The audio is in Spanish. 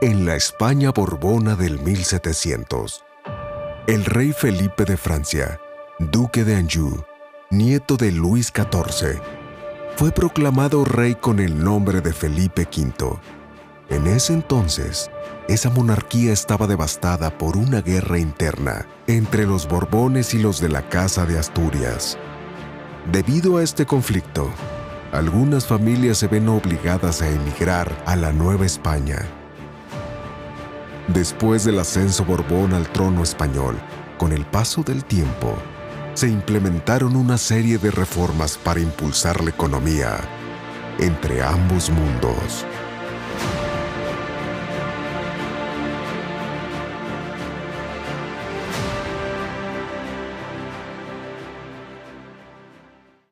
en la España borbona del 1700. El rey Felipe de Francia, duque de Anjou, nieto de Luis XIV, fue proclamado rey con el nombre de Felipe V. En ese entonces, esa monarquía estaba devastada por una guerra interna entre los Borbones y los de la Casa de Asturias. Debido a este conflicto, algunas familias se ven obligadas a emigrar a la Nueva España. Después del ascenso Borbón al trono español, con el paso del tiempo, se implementaron una serie de reformas para impulsar la economía entre ambos mundos.